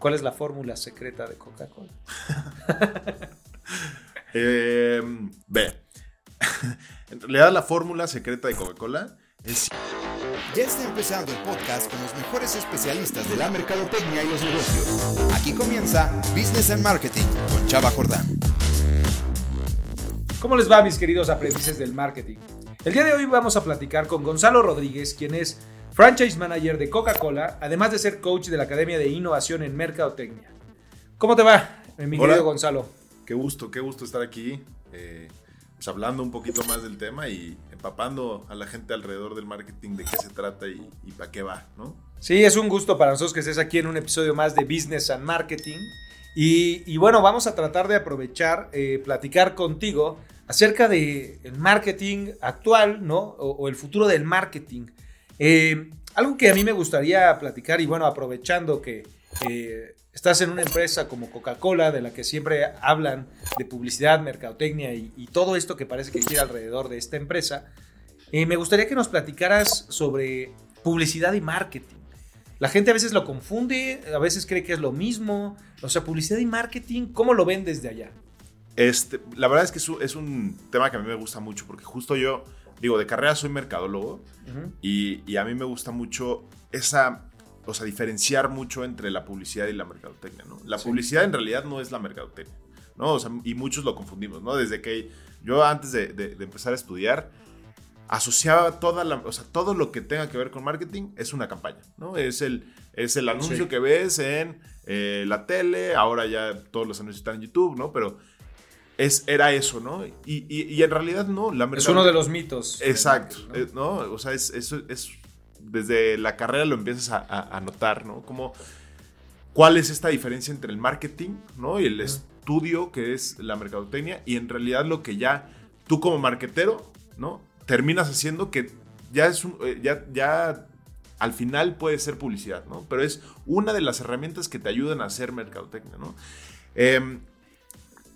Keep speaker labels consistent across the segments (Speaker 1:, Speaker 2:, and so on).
Speaker 1: ¿Cuál es la fórmula secreta de Coca-Cola?
Speaker 2: Eh, ve. en realidad la fórmula secreta de Coca-Cola es...
Speaker 3: Ya está empezando el podcast con los mejores especialistas de la mercadotecnia y los negocios. Aquí comienza Business and Marketing con Chava Jordán.
Speaker 1: ¿Cómo les va, mis queridos aprendices del marketing? El día de hoy vamos a platicar con Gonzalo Rodríguez, quien es franchise manager de Coca-Cola, además de ser coach de la Academia de Innovación en Mercadotecnia. ¿Cómo te va, mi
Speaker 2: Hola.
Speaker 1: querido Gonzalo?
Speaker 2: Qué gusto, qué gusto estar aquí. eh, pues hablando un poquito más del tema y empapando a la gente alrededor del marketing de qué se trata y, y para qué va, ¿no?
Speaker 1: Sí, es un gusto para nosotros que estés aquí en un episodio más de Business and Marketing. Y, y bueno, vamos a tratar de aprovechar, eh, platicar contigo acerca del el marketing actual, ¿no? O, o el futuro del marketing. Eh, algo que a mí me gustaría platicar y bueno, aprovechando que eh, estás en una empresa como Coca-Cola, de la que siempre hablan de publicidad, mercadotecnia y, todo esto que parece que gira alrededor de esta empresa, eh, me gustaría que nos platicaras sobre publicidad y marketing. La gente a veces lo confunde, a veces cree que es lo mismo. O sea, publicidad y marketing, ¿cómo lo ven desde allá?
Speaker 2: Este, la verdad es que es un tema que a mí me gusta mucho porque justo yo, digo, de carrera soy mercadólogo y, y a mí me gusta mucho esa, o sea, diferenciar mucho entre la publicidad y la mercadotecnia, ¿no? La
Speaker 1: Sí.
Speaker 2: publicidad en realidad no es la mercadotecnia, ¿no? O sea, y muchos lo confundimos, ¿no? Desde que yo antes de, de- de empezar a estudiar, asociaba toda la, o sea, todo lo que tenga que ver con marketing es una campaña, ¿no? Es el, es el anuncio
Speaker 1: Sí.
Speaker 2: que ves en eh, la tele, ahora ya todos los anuncios están en YouTube, ¿no? Pero es, era eso, ¿no? Y, y- y en realidad no, la
Speaker 1: Es uno de los mitos.
Speaker 2: Exacto,
Speaker 1: marketing,
Speaker 2: eh, ¿no? O sea, es, eso es, desde la carrera lo empiezas a, a- a notar, ¿no? Como, ¿cuál es esta diferencia entre el marketing, ¿no? Y el estudio que es la mercadotecnia y en realidad lo que ya tú como marketero, ¿no? Terminas haciendo que ya es un, eh, ya, ya al final puede ser publicidad, ¿no? Pero es una de las herramientas que te ayudan a hacer mercadotecnia, ¿no? Em,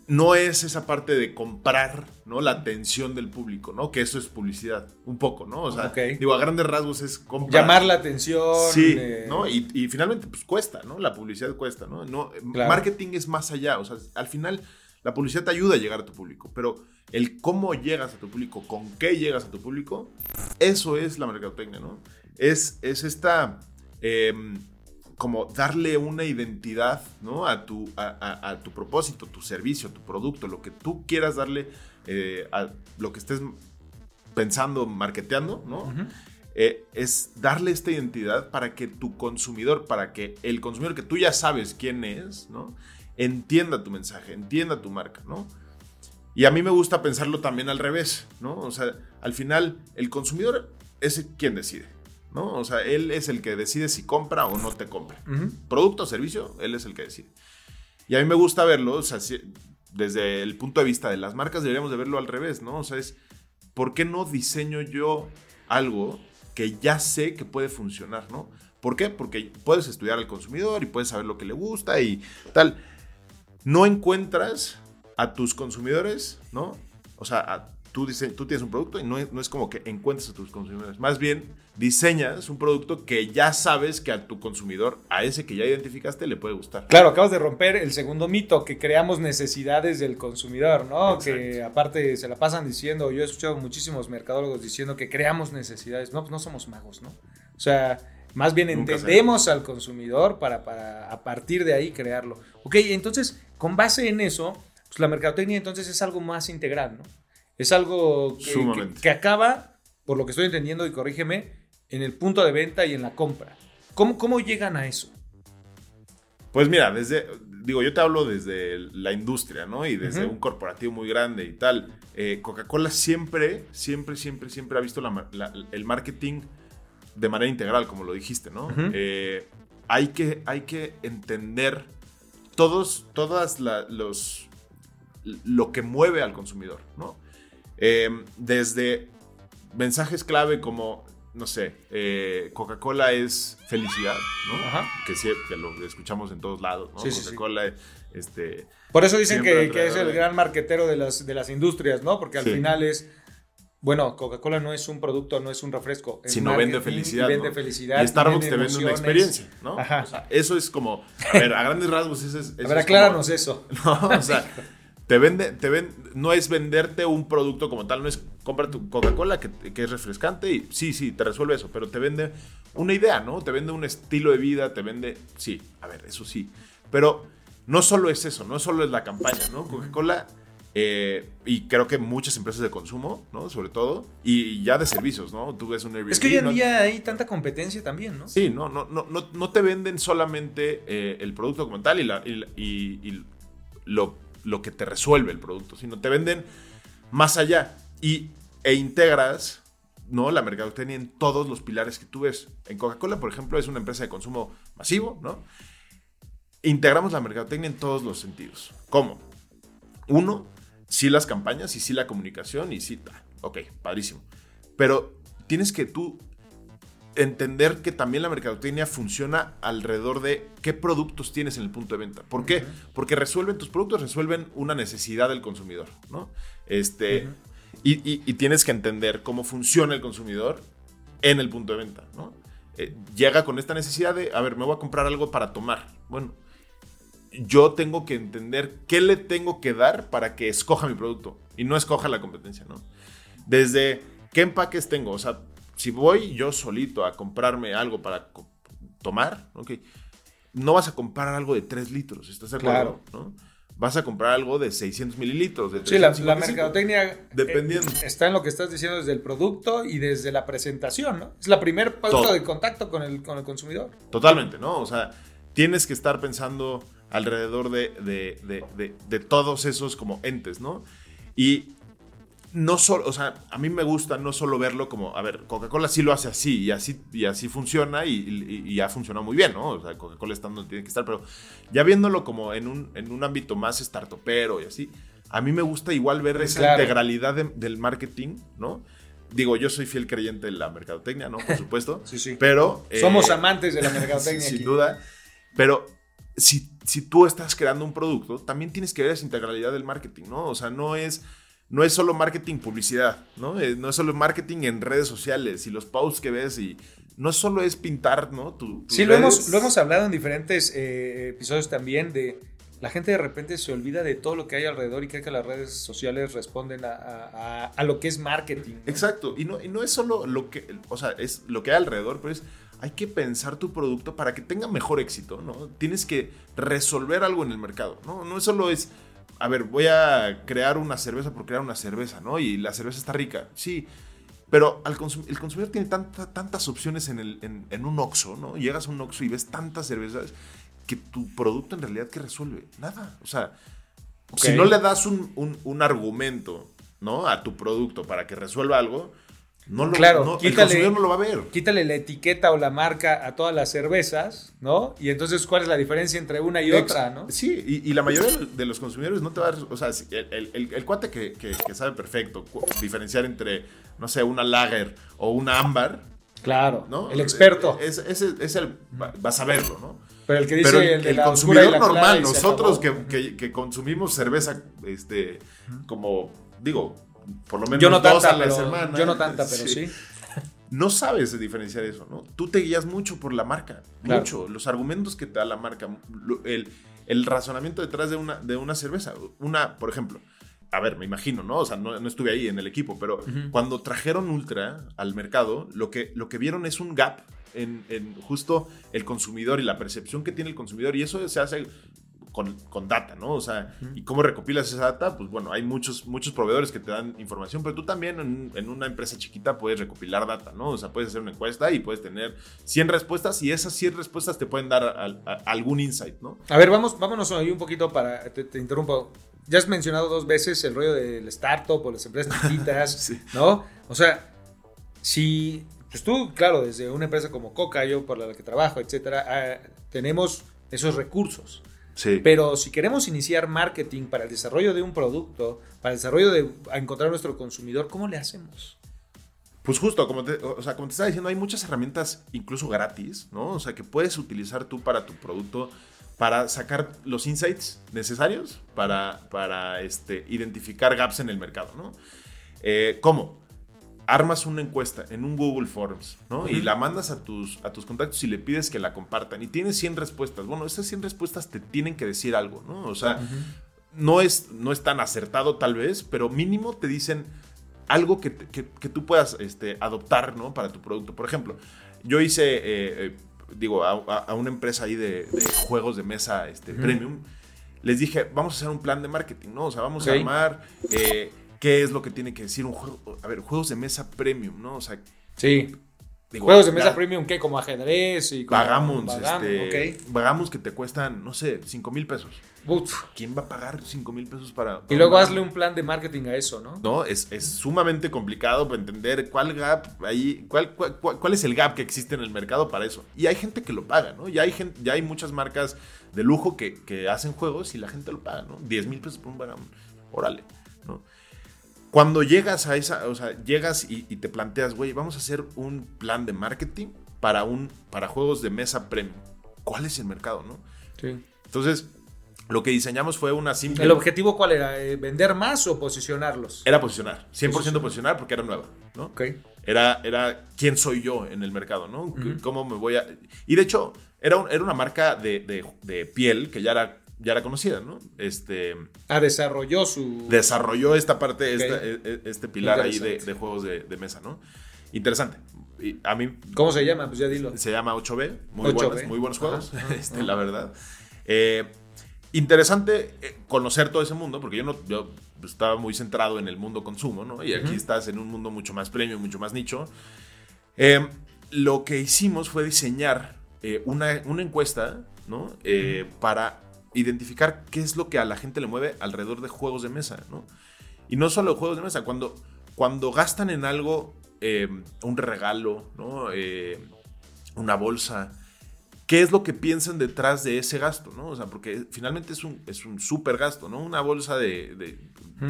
Speaker 2: no es esa parte de comprar, ¿no? La atención del público, ¿no? Que eso es publicidad, un poco, ¿no? O sea, digo, a grandes rasgos es comprar.
Speaker 1: Llamar la atención.
Speaker 2: Sí,
Speaker 1: eh,
Speaker 2: ¿no? Y, y finalmente, pues cuesta, ¿no? La publicidad cuesta, ¿no? no
Speaker 1: Claro.
Speaker 2: Marketing es más allá, o sea, al final la publicidad te ayuda a llegar a tu público, pero el cómo llegas a tu público, con qué llegas a tu público, eso es la mercadotecnia, ¿no? Es, es esta, em, como darle una identidad, ¿no? A tu, a, a- a tu propósito, tu servicio, tu producto, lo que tú quieras darle eh, a lo que estés pensando, marketeando, ¿no? Eh, es darle esta identidad para que tu consumidor, para que el consumidor que tú ya sabes quién es, ¿no? Entienda tu mensaje, entienda tu marca, ¿no? Y a mí me gusta pensarlo también al revés, ¿no? O sea, al final el consumidor es quien decide, ¿no? O sea, él es el que decide si compra o no te compra. Producto o servicio, él es el que decide. Y a mí me gusta verlo, o sea, si- desde el punto de vista de las marcas deberíamos de verlo al revés, ¿no? O sea, es, ¿por qué no diseño yo algo que ya sé que puede funcionar, ¿no? ¿Por qué? Porque puedes estudiar al consumidor y puedes saber lo que le gusta y tal. No encuentras a tus consumidores, ¿no? O sea, a- tú, dise- tú tienes un producto y no es, no es como que encuentres a tus consumidores. Más bien, diseñas un producto que ya sabes que a tu consumidor, a ese que ya identificaste, le puede gustar.
Speaker 1: Claro, acabas de romper el segundo mito, que creamos necesidades del consumidor, ¿no?
Speaker 2: Exacto.
Speaker 1: Que aparte se la pasan diciendo, yo he escuchado muchísimos mercadólogos diciendo que creamos necesidades. No, pues no somos magos, ¿no? O sea, más bien
Speaker 2: Nunca
Speaker 1: entendemos al consumidor para, para a partir de ahí crearlo. Ok, entonces, con base en eso, pues la mercadotecnia entonces es algo más integral, ¿no? Es algo que,
Speaker 2: Sumamente.
Speaker 1: que- que acaba, por lo que estoy entendiendo y corrígeme, en el punto de venta y en la compra. ¿Cómo, cómo llegan a eso?
Speaker 2: Pues mira, desde, digo, yo te hablo desde la industria, ¿no? Y desde un corporativo muy grande y tal. Eh, Coca-Cola siempre, siempre, siempre, siempre ha visto la ma- la- el marketing de manera integral, como lo dijiste, ¿no? Eh, hay, que, hay que entender todos, todas la- los, lo que mueve al consumidor, ¿no? Eh, desde mensajes clave como, no sé, eh, Coca-Cola es felicidad, ¿no?
Speaker 1: Ajá.
Speaker 2: Que, sí, que lo escuchamos en todos lados, ¿no?
Speaker 1: Sí, sí, sí.
Speaker 2: Coca-Cola, este...
Speaker 1: Por eso dicen que, que es el gran marquetero de las, de las industrias, ¿no? Porque al final es bueno, Coca-Cola no es un producto, no es un refresco.
Speaker 2: Si no vende felicidad.
Speaker 1: Y vende
Speaker 2: ¿no?
Speaker 1: felicidad.
Speaker 2: Y Starbucks
Speaker 1: vende
Speaker 2: te vende una experiencia, ¿no?
Speaker 1: Ajá.
Speaker 2: O sea, eso es como, a ver, a grandes rasgos, ese es.
Speaker 1: A
Speaker 2: eso
Speaker 1: ver,
Speaker 2: es
Speaker 1: acláranos
Speaker 2: como-
Speaker 1: eso.
Speaker 2: No, o sea, te vende, te ven, no es venderte un producto como tal, no es compra tu Coca-Cola que, que es refrescante y sí, sí, te resuelve eso, pero te vende una idea, ¿no? Te vende un estilo de vida, te vende, sí, a ver, eso sí, pero no solo es eso, no solo es la campaña, ¿no? Coca-Cola, eh, y creo que muchas empresas de consumo, ¿no? Sobre todo, y ya de servicios, ¿no? Tú ves un Airbnb.
Speaker 1: Es que hoy en
Speaker 2: ¿no?
Speaker 1: día hay tanta competencia también, ¿no?
Speaker 2: Sí, no, no, no, no, no te venden solamente eh, el producto como tal y, la- y la- y- y lo, lo que te resuelve el producto, sino te venden más allá y, e integras ¿no? la mercadotecnia en todos los pilares que tú ves. En Coca-Cola, por ejemplo, es una empresa de consumo masivo, ¿no? Integramos la mercadotecnia en todos los sentidos. ¿Cómo? Uno, sí las campañas y sí la comunicación y sí, ah, ok, padrísimo. Pero tienes que tú entender que también la mercadotecnia funciona alrededor de qué productos tienes en el punto de venta. ¿Por qué? Porque resuelven, tus productos resuelven una necesidad del consumidor, ¿no? Este, y, y- y tienes que entender cómo funciona el consumidor en el punto de venta, ¿no? Eh, llega con esta necesidad de, a ver, me voy a comprar algo para tomar. Bueno, yo tengo que entender qué le tengo que dar para que escoja mi producto y no escoja la competencia, ¿no? Desde qué empaques tengo, o sea, si voy yo solito a comprarme algo para co- tomar, ¿ok? No vas a comprar algo de 3 litros, ¿estás de acuerdo? ¿no? Vas a comprar algo de 600 mililitros, de
Speaker 1: Sí, la, la
Speaker 2: 355.
Speaker 1: mercadotecnia
Speaker 2: Dependiendo.
Speaker 1: eh, está en lo que estás diciendo desde el producto y desde la presentación, ¿no? Es la primer punto
Speaker 2: Todo.
Speaker 1: de contacto con el, con el consumidor.
Speaker 2: Totalmente, ¿no? O sea, tienes que estar pensando alrededor de, de- de- de- de todos esos como entes, ¿no? Y no solo, o sea, a mí me gusta no solo verlo como, a ver, Coca-Cola sí lo hace así y así, y así funciona y, y- y ha funcionado muy bien, ¿no? O sea, Coca-Cola está donde tiene que estar, pero ya viéndolo como en un, en un ámbito más startupero y así, a mí me gusta igual ver esa
Speaker 1: Claro.
Speaker 2: integralidad de- del marketing, ¿no? Digo, yo soy fiel creyente de la mercadotecnia, ¿no? Por supuesto.
Speaker 1: Sí, sí.
Speaker 2: Pero... eh,
Speaker 1: Somos amantes de la mercadotecnia
Speaker 2: sin
Speaker 1: aquí.
Speaker 2: duda. Pero si, si tú estás creando un producto, también tienes que ver esa integralidad del marketing, ¿no? O sea, no es, no es solo marketing publicidad, ¿no? Eh, no es solo marketing en redes sociales y los posts que ves y no solo es pintar, ¿no? Tu,
Speaker 1: Sí, lo hemos, lo hemos hablado en diferentes eh, episodios también de la gente de repente se olvida de todo lo que hay alrededor y cree que las redes sociales responden a, a- a- a lo que es marketing. ¿no?
Speaker 2: Exacto, y no, y no es solo lo que, o sea, es lo que hay alrededor, pero es, hay que pensar tu producto para que tenga mejor éxito, ¿no? Tienes que resolver algo en el mercado, ¿no? No solo es, a ver, voy a crear una cerveza por crear una cerveza, ¿no? Y la cerveza está rica, sí, pero al consum- el consumidor tiene tanta- tantas opciones en, el, en, en un Oxxo, ¿no? Llegas a un Oxxo y ves tantas cervezas que tu producto en realidad, ¿qué resuelve? Nada, o sea, si no le das un, un- un argumento, ¿no? A tu producto para que resuelva algo, no lo,
Speaker 1: Claro,
Speaker 2: no- el
Speaker 1: quítale-
Speaker 2: consumidor no lo va a ver.
Speaker 1: Quítale la etiqueta o la marca a todas las cervezas, ¿no? Y entonces, ¿cuál es la diferencia entre una y otra, no?
Speaker 2: Sí, y, y la mayoría de los consumidores no te va a... O sea, el, el- cuate que, que- que sabe perfecto diferenciar entre, no sé, una lager o una ámbar,
Speaker 1: Claro,
Speaker 2: ¿no?
Speaker 1: el experto.
Speaker 2: Es, ese- es el... va- Vas a verlo, ¿no?
Speaker 1: pero el que dice
Speaker 2: Pero
Speaker 1: el, de la
Speaker 2: consumidor
Speaker 1: la
Speaker 2: normal, nosotros que- que consumimos cerveza, este, como, digo, por lo menos
Speaker 1: Yo no
Speaker 2: dos
Speaker 1: tanta,
Speaker 2: a la
Speaker 1: pero,
Speaker 2: semana.
Speaker 1: yo no tanta, pero sí.
Speaker 2: no sabes diferenciar eso, ¿no? Tú te guías mucho por la marca,
Speaker 1: Claro.
Speaker 2: mucho. Los argumentos que te da la marca, el, el razonamiento detrás de una, de una cerveza. Una, por ejemplo, a ver, me imagino, ¿no? O sea, no, no estuve ahí en el equipo, pero cuando trajeron Ultra al mercado, lo que, lo que vieron es un gap en, en justo el consumidor y la percepción que tiene el consumidor, y eso se hace con, con data, ¿no? O sea, ¿y cómo recopilas esa data? Pues bueno, hay muchos, muchos proveedores que te dan información, pero tú también en, en una empresa chiquita puedes recopilar data, ¿no? O sea, puedes hacer una encuesta y puedes tener 100 respuestas y esas 100 respuestas te pueden dar a- algún insight, ¿no?
Speaker 1: A ver, vamos, vámonos ahí un poquito para. Te, te interrumpo. Ya has mencionado dos veces el rollo del startup o las empresas chiquitas,
Speaker 2: Sí.
Speaker 1: ¿no? O sea, si. Pues tú, claro, desde una empresa como Coca, yo por la que trabajo, etcétera, ah, tenemos esos recursos.
Speaker 2: Sí.
Speaker 1: Pero si queremos iniciar marketing para el desarrollo de un producto, para el desarrollo de a encontrar a nuestro consumidor, ¿cómo le hacemos?
Speaker 2: Pues justo, como te, o sea, como te estaba diciendo, hay muchas herramientas incluso gratis, ¿no? O sea, que puedes utilizar tú para tu producto para sacar los insights necesarios para, para este, identificar gaps en el mercado, ¿no? Eh, ¿Cómo? Armas una encuesta en un Google Forms, ¿no? Y la mandas a tus, a tus contactos y le pides que la compartan. Y tienes 100 respuestas. Bueno, esas 100 respuestas te tienen que decir algo, ¿no? O sea, no, es, no es tan acertado tal vez, pero mínimo te dicen algo que, que- que tú puedas este, adoptar, ¿no? Para tu producto. Por ejemplo, yo hice, eh, eh, digo, a, una empresa ahí de, de juegos de mesa este, premium, les dije, vamos a hacer un plan de marketing, ¿no? O sea, vamos a armar eh, qué es lo que tiene que decir un juego. A ver, juegos de mesa premium, ¿no? O sea,
Speaker 1: Sí.
Speaker 2: digo,
Speaker 1: Juegos de mesa premium, ¿qué? Como ajedrez y como
Speaker 2: Vagamos,
Speaker 1: Backgammon,
Speaker 2: este,
Speaker 1: ok.
Speaker 2: vagamos que te cuestan, no sé, 5 mil pesos.
Speaker 1: Uf.
Speaker 2: ¿Quién va a pagar 5 mil pesos para,
Speaker 1: Y luego hazle un plan de marketing a eso, ¿no?
Speaker 2: No, es, es sumamente complicado para entender cuál gap ahí, cuál, cuál, cuál- cuál es el gap que existe en el mercado para eso. Y hay gente que lo paga, ¿no? Ya hay, gente, ya hay muchas marcas de lujo que, que hacen juegos y la gente lo paga, ¿no? 10 mil pesos por un Vagamon. Órale, ¿no? Cuando llegas a esa, o sea, llegas y, y te planteas, güey, vamos a hacer un plan de marketing para, un, para juegos de mesa premium. ¿Cuál es el mercado, no?
Speaker 1: Sí.
Speaker 2: Entonces, lo que diseñamos fue una simple...
Speaker 1: ¿El objetivo cuál era? Eh, ¿Vender más o posicionarlos?
Speaker 2: Era posicionar, 100%
Speaker 1: Posicionar.
Speaker 2: posicionar porque era nueva, ¿no?
Speaker 1: Ok.
Speaker 2: Era, era quién soy yo en el mercado, ¿no?
Speaker 1: Ujú.
Speaker 2: ¿Cómo me voy a...? Y de hecho, era, un- era una marca de, de- de piel que ya era, ya era conocida, ¿no? Este,
Speaker 1: Ah, desarrolló su...
Speaker 2: desarrolló esta parte, esta- e- e- este pilar ahí de, juegos de, de mesa, ¿no? Interesante. Y a mí
Speaker 1: ¿Cómo se llama? Pues ya dilo.
Speaker 2: se llama 8B, muy,
Speaker 1: 8B.
Speaker 2: buenos, muy buenos juegos,
Speaker 1: Ajá, ajá,
Speaker 2: este,
Speaker 1: ajá.
Speaker 2: la verdad. Eh, interesante eh, conocer todo ese mundo, porque yo no yo estaba muy centrado en el mundo consumo, ¿no? Y aquí estás en un mundo mucho más premium, mucho más nicho. Eh, lo que hicimos fue diseñar eh, una, una encuesta, ¿no? Eh, Para identificar qué es lo que a la gente le mueve alrededor de juegos de mesa, ¿no? Y no solo juegos de mesa, cuando, cuando gastan en algo, eh, un regalo, ¿no? Eh, una bolsa, ¿qué es lo que piensan detrás de ese gasto, ¿no? O sea, porque finalmente es un, es un súper gasto, ¿no? Una bolsa de,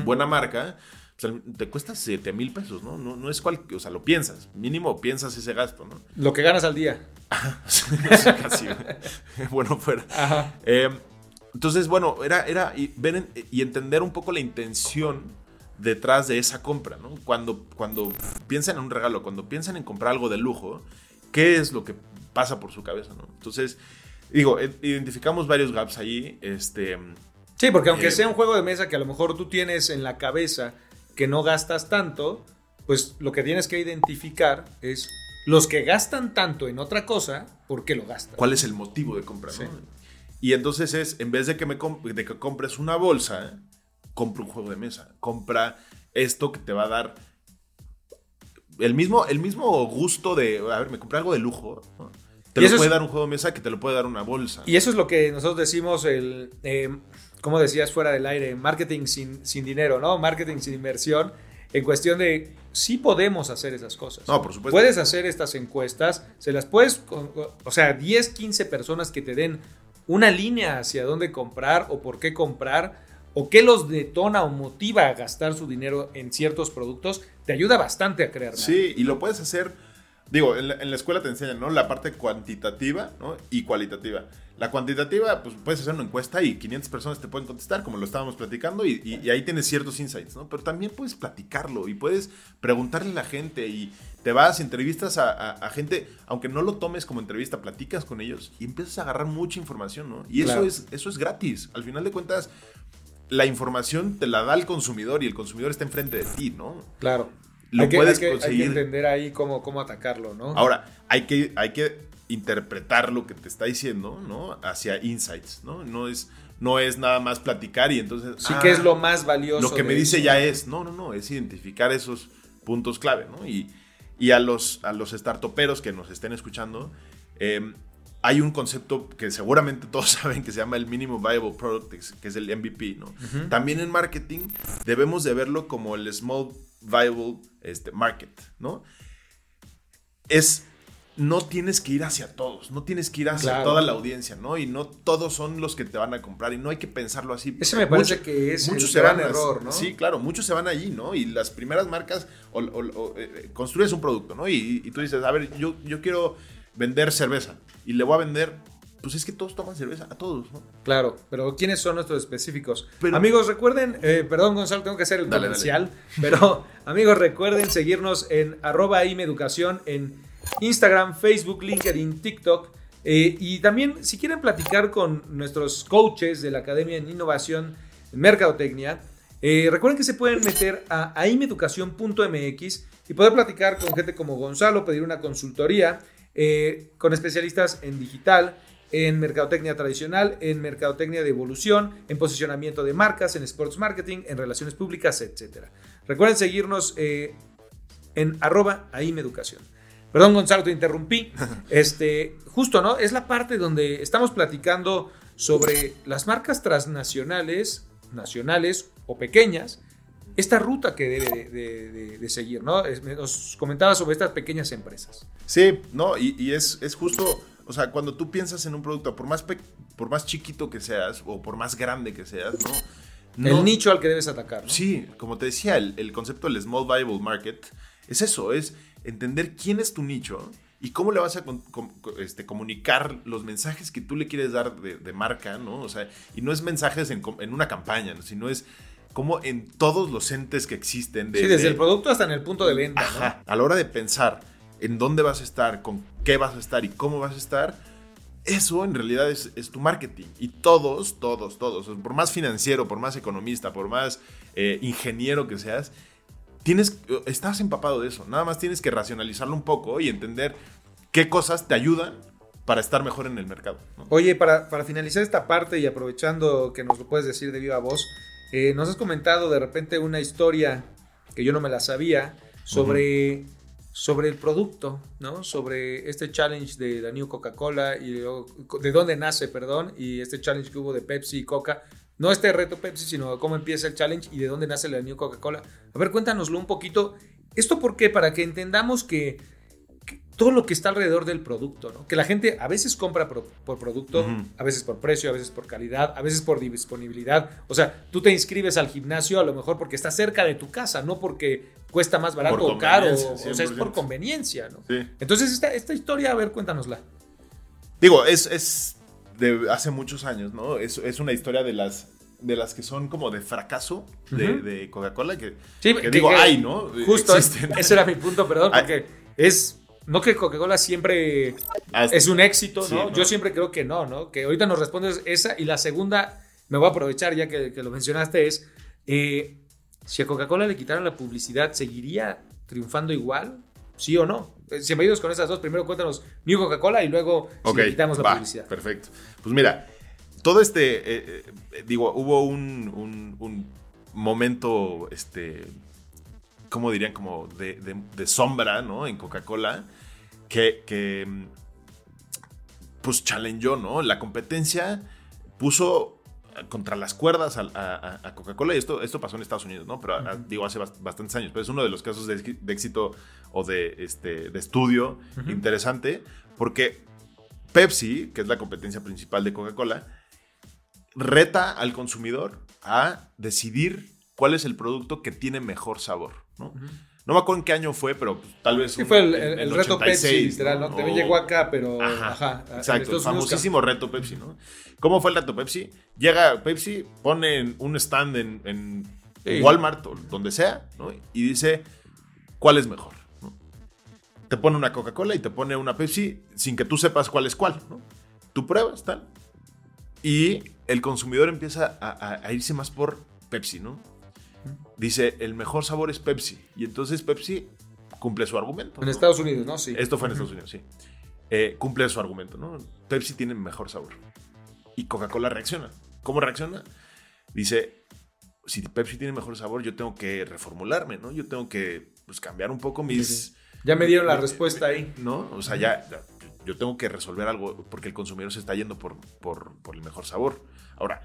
Speaker 2: buena marca, o sea, te cuesta 7 mil pesos, ¿no? ¿no? No es cual, o sea, lo piensas, mínimo piensas ese gasto, ¿no?
Speaker 1: Lo que ganas al día.
Speaker 2: Casi, bueno, fuera.
Speaker 1: Ajá.
Speaker 2: Eh, entonces, bueno, era, era y, ver en- y entender un poco la intención detrás de esa compra, ¿no? Cuando, cuando piensan en un regalo, cuando piensan en comprar algo de lujo, ¿qué es lo que pasa por su cabeza, ¿no? Entonces, digo, eh, identificamos varios gaps ahí, este...
Speaker 1: Sí, porque aunque
Speaker 2: Eh,
Speaker 1: sea un juego de mesa que a lo mejor tú tienes en la cabeza que no gastas tanto, pues lo que tienes que identificar es los que gastan tanto en otra cosa, ¿por qué lo gastan?
Speaker 2: ¿Cuál es el motivo de compra, no? Y entonces es, en vez de que, me comp- de que compres una bolsa, compra un juego de mesa. Compra esto que te va a dar el mismo, el mismo gusto de, a ver, me compré algo de lujo. ¿no? Te
Speaker 1: Y
Speaker 2: lo puede
Speaker 1: es-
Speaker 2: dar un juego de mesa que te lo puede dar una bolsa.
Speaker 1: Y eso es lo que nosotros decimos, el, eh, como decías fuera del aire, marketing sin, sin dinero, ¿no? Marketing sin inversión, en cuestión de sí podemos hacer esas cosas.
Speaker 2: No, por supuesto.
Speaker 1: Puedes hacer estas encuestas, se las puedes, o sea, 10, 15 personas que te den una línea hacia dónde comprar o por qué comprar o qué los detona o motiva a gastar su dinero en ciertos productos, te ayuda bastante a crear.
Speaker 2: Sí, y lo puedes hacer, digo, en la, escuela te enseñan, ¿no? La parte cuantitativa y cualitativa. La cuantitativa, pues puedes hacer una encuesta y 500 personas te pueden contestar, como lo estábamos platicando, y, y- y ahí tienes ciertos insights, ¿no? Pero también puedes platicarlo y puedes preguntarle a la gente y te vas, entrevistas a, a- a gente, aunque no lo tomes como entrevista, platicas con ellos y empiezas a agarrar mucha información, ¿no? Y eso, es, eso es gratis. Al final de cuentas, la información te la da el consumidor y el consumidor está enfrente de ti, ¿no?
Speaker 1: Claro.
Speaker 2: Lo
Speaker 1: hay que,
Speaker 2: puedes
Speaker 1: hay que- hay que
Speaker 2: conseguir.
Speaker 1: entender ahí cómo, cómo atacarlo, ¿no?
Speaker 2: Ahora, hay que, hay que interpretar lo que te está diciendo, ¿no? Hacia insights, ¿no? No es, no es nada más platicar y entonces...
Speaker 1: sí
Speaker 2: ah,
Speaker 1: que es lo más valioso.
Speaker 2: Lo que me dice
Speaker 1: eso.
Speaker 2: ya es, no, no, no, es identificar esos puntos clave, ¿no? Y, y a los, a los startuperos que nos estén escuchando, eh, hay un concepto que seguramente todos saben que se llama el Minimum Viable Product, que es el MVP, ¿no? También en marketing debemos de verlo como el Small Viable este, Market, ¿no? Es, no tienes que ir hacia todos, no tienes que ir hacia
Speaker 1: Claro.
Speaker 2: toda la audiencia, ¿no? Y no todos son los que te van a comprar y no hay que pensarlo así.
Speaker 1: Ese me parece
Speaker 2: Mucho-
Speaker 1: que es
Speaker 2: muchos
Speaker 1: el
Speaker 2: se
Speaker 1: gran
Speaker 2: van
Speaker 1: error, ¿no?
Speaker 2: Sí, claro, muchos se van allí, ¿no? Y las primeras marcas, o, o- o, eh, construyes un producto, ¿no? Y, y tú dices, a ver, yo, yo quiero vender cerveza y le voy a vender pues es que todos toman cerveza, a todos, ¿no?
Speaker 1: Claro, pero ¿quiénes son nuestros específicos?
Speaker 2: Pero-
Speaker 1: amigos, recuerden, eh, perdón Gonzalo, tengo que hacer el
Speaker 2: Dale,
Speaker 1: comercial, pero amigos, recuerden seguirnos en arroba imeducación en Instagram, Facebook, LinkedIn, TikTok. eh, y también, si quieren platicar con nuestros coaches de la Academia en Innovación en Mercadotecnia, eh, recuerden que se pueden meter a aimeducación.mx y poder platicar con gente como Gonzalo, pedir una consultoría eh, con especialistas en digital, en mercadotecnia tradicional, en mercadotecnia de evolución, en posicionamiento de marcas, en sports marketing, en relaciones públicas, etc. Recuerden seguirnos en arroba aimeducación. Perdón, Gonzalo, te interrumpí. Este, justo, ¿no? Es la parte donde estamos platicando sobre las marcas transnacionales, nacionales o pequeñas, esta ruta que debe de, de- de- de seguir, ¿no? Nos comentaba sobre estas pequeñas empresas.
Speaker 2: Sí, no, y, y es, es justo, o sea, cuando tú piensas en un producto, por más, por más chiquito que seas o por más grande que seas, ¿no? No-
Speaker 1: El nicho al que debes atacar, ¿no?
Speaker 2: Sí, como te decía, el, el concepto del Small Viable Market es eso, es entender quién es tu nicho y cómo le vas a con- com- co- este, comunicar los mensajes que tú le quieres dar de, de marca, ¿no? O sea, y no es mensajes en, una campaña, ¿no? sino es como en todos los entes que existen.
Speaker 1: Sí, desde el producto hasta en el punto de venta, ¿no?
Speaker 2: Ajá. A la hora de pensar en dónde vas a estar, con qué vas a estar y cómo vas a estar, eso en realidad es, es tu marketing. Y todos, todos, todos, por más financiero, por más economista, por más eh, ingeniero que seas, tienes, estás empapado de eso. Nada más tienes que racionalizarlo un poco y entender qué cosas te ayudan para estar mejor en el mercado. ¿no?
Speaker 1: Oye, para, para finalizar esta parte y aprovechando que nos lo puedes decir de viva voz, eh, nos has comentado de repente una historia que yo no me la sabía sobre, sobre el producto, ¿no? Sobre este challenge de la New Coca-Cola y de dónde nace, perdón, y este challenge que hubo de Pepsi y Coca. No este reto Pepsi, sino cómo empieza el challenge y de dónde nace la New Coca-Cola. A ver, cuéntanoslo un poquito. ¿Esto por qué? Para que entendamos que, que todo lo que está alrededor del producto, ¿no? Que la gente a veces compra por, por producto, a veces por precio, a veces por calidad, a veces por disponibilidad. O sea, tú te inscribes al gimnasio a lo mejor porque está cerca de tu casa, no porque cuesta más barato o caro. O sea, es por
Speaker 2: 100%.
Speaker 1: conveniencia, ¿no?
Speaker 2: Sí.
Speaker 1: Entonces, esta, esta historia, a ver, cuéntanosla.
Speaker 2: Digo, es, es de hace muchos años, ¿no? Es, es una historia de las, de las que son como de fracaso de, Coca-Cola, que,
Speaker 1: Sí,
Speaker 2: que
Speaker 1: que-
Speaker 2: digo,
Speaker 1: que-
Speaker 2: hay, ¿no?
Speaker 1: Justo,
Speaker 2: Existen.
Speaker 1: ese era mi punto, perdón, porque es. No que Coca-Cola siempre
Speaker 2: Hasta-
Speaker 1: es un éxito,
Speaker 2: Sí,
Speaker 1: ¿no? Yo siempre creo que no, ¿no? Que ahorita nos respondes esa y la segunda, me voy a aprovechar ya que, lo mencionaste, es eh, si a Coca-Cola le quitaran la publicidad, ¿seguiría triunfando igual? ¿Sí o no? Eh, Si me con esas dos, primero cuéntanos New Coca-Cola y luego si le quitamos la
Speaker 2: va,
Speaker 1: publicidad.
Speaker 2: Perfecto. Pues mira, todo este, eh, eh, digo, hubo un, un- un momento, este, ¿cómo dirían? Como de, de- de sombra, ¿no? En Coca-Cola, que, que, pues, challengeó, ¿no? La competencia puso contra las cuerdas a, a- a Coca-Cola y esto, esto pasó en Estados Unidos, ¿no? Pero digo, hace bast- bastantes años, pero es uno de los casos de, de éxito o de, este, de estudio interesante porque Pepsi, que es la competencia principal de Coca-Cola, reta al consumidor a decidir cuál es el producto que tiene mejor sabor, ¿no? No me acuerdo en qué año fue, pero pues, tal vez...
Speaker 1: Sí,
Speaker 2: un-
Speaker 1: fue el, el- reto
Speaker 2: 86,
Speaker 1: Pepsi, literal, ¿no? También
Speaker 2: O-
Speaker 1: llegó acá, pero.
Speaker 2: Ajá,
Speaker 1: Ajá.
Speaker 2: exacto, el
Speaker 1: Unidos,
Speaker 2: famosísimo reto Pepsi, ¿no? ¿Cómo fue el reto Pepsi? Llega Pepsi, pone un stand en, en
Speaker 1: Sí.
Speaker 2: Walmart o donde sea, ¿no? Y dice, ¿cuál es mejor? ¿no? Te pone una Coca-Cola y te pone una Pepsi sin que tú sepas cuál es cuál, ¿no? Tú pruebas, tal. Y el consumidor empieza a, a- a irse más por Pepsi, ¿no? Dice, el mejor sabor es Pepsi. Y entonces Pepsi cumple su argumento.
Speaker 1: En
Speaker 2: ¿no?
Speaker 1: Estados Unidos, ¿no? Sí.
Speaker 2: Esto fue en Estados Unidos, sí. Eh, cumple su argumento, ¿no? Pepsi tiene mejor sabor. Y Coca-Cola reacciona. ¿Cómo reacciona? Dice, si Pepsi tiene mejor sabor, yo tengo que reformularme, ¿no? Yo tengo que pues, cambiar un poco mis...
Speaker 1: Ya me dieron la respuesta ahí.
Speaker 2: ¿No? O sea, ya, yo tengo que resolver algo porque el consumidor se está yendo por, por, por el mejor sabor. Ahora,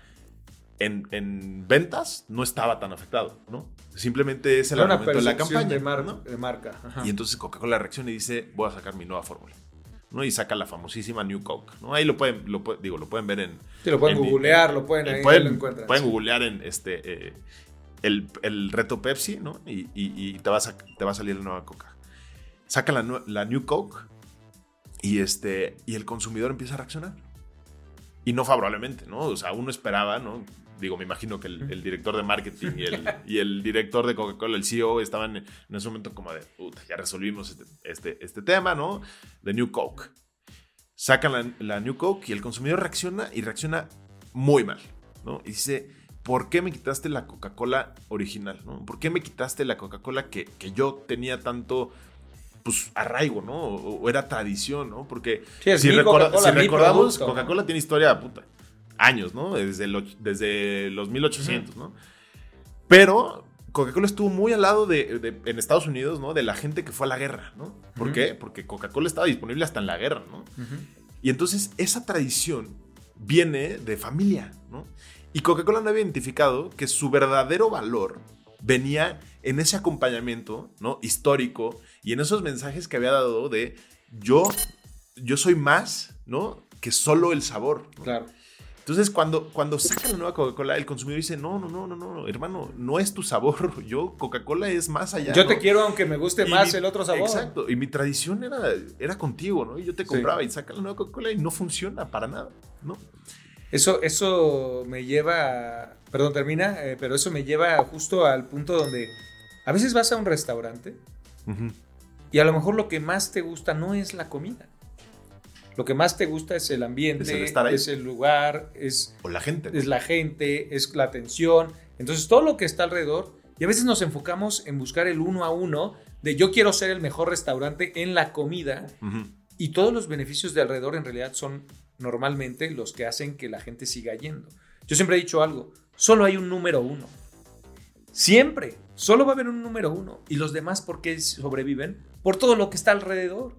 Speaker 2: en, en ventas no estaba tan afectado, ¿no? Simplemente es el
Speaker 1: Era
Speaker 2: argumento de la campaña.
Speaker 1: de, mar-
Speaker 2: ¿no?
Speaker 1: de marca. ajá.
Speaker 2: Y entonces Coca-Cola reacciona y dice, voy a sacar mi nueva fórmula. ¿no? Y saca la famosísima New Coke. ¿no? Ahí lo pueden, lo, digo, lo pueden ver en...
Speaker 1: Sí, lo pueden
Speaker 2: en-
Speaker 1: googlear, lo pueden, ahí
Speaker 2: pueden,
Speaker 1: lo encuentran.
Speaker 2: pueden googlear en este eh, el, el reto Pepsi, ¿no? Y, y- y te, va a te va a salir la nueva Coca. Saca la, la New Coke y, este, y el consumidor empieza a reaccionar. y no favorablemente, ¿no? O sea, uno esperaba, ¿no? Digo, me imagino que el, el director de marketing y el, y el director de Coca-Cola, el CEO, estaban en, ese momento como de, puta, ya resolvimos este, este, este tema, ¿no? De New Coke. Sacan la, la New Coke y el consumidor reacciona y reacciona muy mal, ¿no? Y dice, ¿por qué me quitaste la Coca-Cola original, ¿no? ¿Por qué me quitaste la Coca-Cola que, que yo tenía tanto pues arraigo, ¿no? O, o era tradición, ¿no? Porque
Speaker 1: Sí,
Speaker 2: si, recorda- recordamos. Coca-Cola tiene historia, puta, años, ¿no? Desde, lo- desde los 1800, ¿no? Pero Coca-Cola estuvo muy al lado de, de- en Estados Unidos, ¿no? De la gente que fue a la guerra, ¿no? ¿Por qué? Porque Coca-Cola estaba disponible hasta en la guerra, ¿no? Y entonces esa tradición viene de familia, ¿no? Y Coca-Cola no había identificado que su verdadero valor venía en ese acompañamiento, ¿no? Histórico y en esos mensajes que había dado de yo, yo soy más, ¿no? Que solo el sabor. ¿no?
Speaker 1: Claro.
Speaker 2: Entonces, cuando, cuando sacan la nueva Coca-Cola, el consumidor dice, no, no, no, no, no, hermano, no es tu sabor. Yo, Coca-Cola es más allá.
Speaker 1: Yo
Speaker 2: ¿no?
Speaker 1: te quiero aunque me guste
Speaker 2: Y
Speaker 1: más
Speaker 2: mi-
Speaker 1: el otro sabor.
Speaker 2: Exacto. Y mi tradición era, era contigo, ¿no? Y yo te
Speaker 1: Sí.
Speaker 2: compraba y sacan la nueva Coca-Cola y no funciona para nada, ¿no?
Speaker 1: Eso, eso me lleva, a- perdón, termina, eh, pero eso me lleva justo al punto donde a veces vas a un restaurante y a lo mejor lo que más te gusta no es la comida. Lo que más te gusta es el ambiente,
Speaker 2: Es el estar ahí.
Speaker 1: es el lugar, es,
Speaker 2: O la gente.
Speaker 1: es la gente, es la atención. Entonces todo lo que está alrededor y a veces nos enfocamos en buscar el uno a uno de yo quiero ser el mejor restaurante en la comida y todos los beneficios de alrededor en realidad son normalmente los que hacen que la gente siga yendo. Yo siempre he dicho algo, solo hay un número uno. Siempre, solo va a haber un número uno. ¿Y los demás por qué sobreviven? Por todo lo que está alrededor.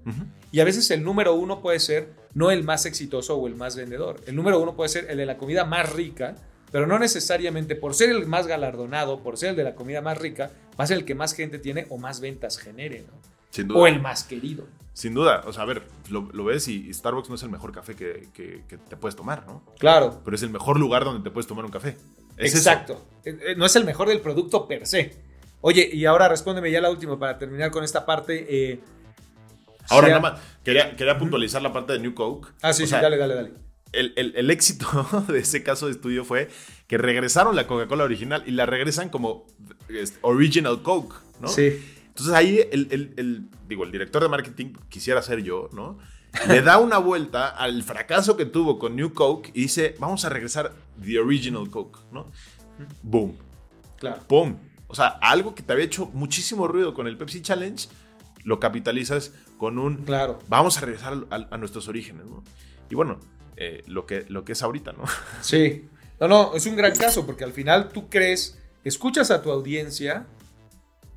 Speaker 1: Y a veces el número uno puede ser no el más exitoso o el más vendedor. El número uno puede ser el de la comida más rica, pero no necesariamente por ser el más galardonado, por ser el de la comida más rica, va a ser el que más gente tiene o más ventas genere, ¿no?
Speaker 2: Sin duda.
Speaker 1: O el más querido.
Speaker 2: Sin duda. O sea, a ver, lo, lo ves y, Starbucks no es el mejor café que, que- que te puedes tomar, ¿no?
Speaker 1: Claro.
Speaker 2: Pero es el mejor lugar donde te puedes tomar un café. Es.
Speaker 1: Exacto. Eh, eh, No es el mejor del producto per se. Oye, y ahora respóndeme ya la última para terminar con esta parte. eh,
Speaker 2: Ahora nada más, quería, quería puntualizar la parte de New Coke.
Speaker 1: Ah, sí,
Speaker 2: O
Speaker 1: sí,
Speaker 2: sea,
Speaker 1: dale, dale, dale.
Speaker 2: el, el- el éxito de ese caso de estudio fue que regresaron la Coca-Cola original y la regresan como Original Coke, ¿no?
Speaker 1: Sí.
Speaker 2: Entonces ahí el, el- el- digo, el director de marketing, quisiera ser yo, ¿no? Le da una vuelta al fracaso que tuvo con New Coke y dice, vamos a regresar The Original Coke, ¿no? Boom,
Speaker 1: Claro.
Speaker 2: ¡pum! O sea, algo que te había hecho muchísimo ruido con el Pepsi Challenge, lo capitalizas con un,
Speaker 1: Claro.
Speaker 2: vamos a regresar a, a nuestros orígenes, ¿no? Y bueno, eh, lo, que, lo que es ahorita, ¿no?
Speaker 1: Sí. No, no, es un gran caso porque al final tú crees, escuchas a tu audiencia,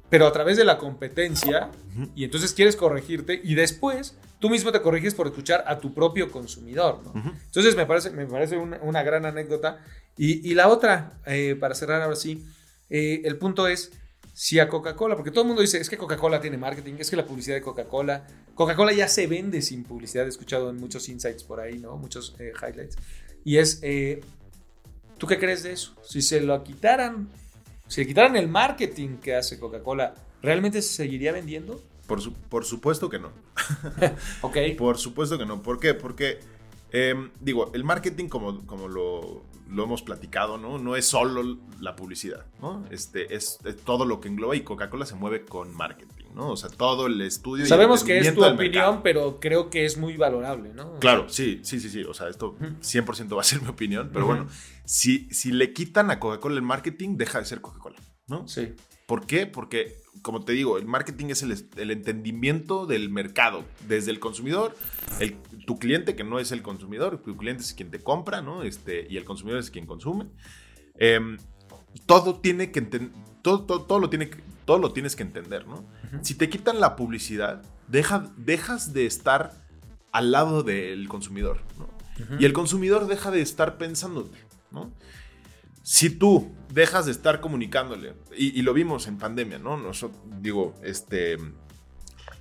Speaker 1: pero a través de la competencia, y entonces quieres corregirte, y después tú mismo te corriges por escuchar a tu propio consumidor, ¿no?
Speaker 2: Ujú.
Speaker 1: Entonces me parece, me parece una, una gran anécdota. Y, y la otra, eh, para cerrar ahora sí, eh, el punto es, si a Coca-Cola, porque todo el mundo dice, es que Coca-Cola tiene marketing, es que la publicidad de Coca-Cola, Coca-Cola ya se vende sin publicidad, he escuchado en muchos insights por ahí, ¿no? Muchos eh, highlights. Y es, eh, ¿tú qué crees de eso? Si se lo quitaran, si le quitaran el marketing que hace Coca-Cola, ¿realmente se seguiría vendiendo?
Speaker 2: Por, su- por supuesto que no.
Speaker 1: Ok.
Speaker 2: Por supuesto que no. ¿Por qué? Porque, em, digo, el marketing, como, como lo, lo hemos platicado, ¿no? No es solo la publicidad, ¿no? Este, es, es todo lo que engloba y Coca-Cola se mueve con marketing, ¿no? O sea, todo el estudio. y
Speaker 1: Sabemos
Speaker 2: el
Speaker 1: que es tu opinión, pero creo que es muy valorable, ¿no?
Speaker 2: Claro, sí, sí, sí, sí. O sea, esto 100% va a ser mi opinión, pero bueno, si, si le quitan a Coca-Cola el marketing, deja de ser Coca-Cola, ¿no?
Speaker 1: Sí.
Speaker 2: ¿Por qué? Porque, como te digo, el marketing es el, el entendimiento del mercado, desde el consumidor, el, tu cliente que no es el consumidor, tu cliente es quien te compra, ¿no? Este, y el consumidor es quien consume. Em, todo tiene que todo, todo, todo lo tiene que- todo lo tienes que entender, ¿no? Si te quitan la publicidad, deja, dejas de estar al lado del consumidor, ¿no? Y el consumidor deja de estar pensándote, ¿no? Si tú dejas de estar comunicándole, y, y lo vimos en pandemia, ¿no? Nosotros, digo, este,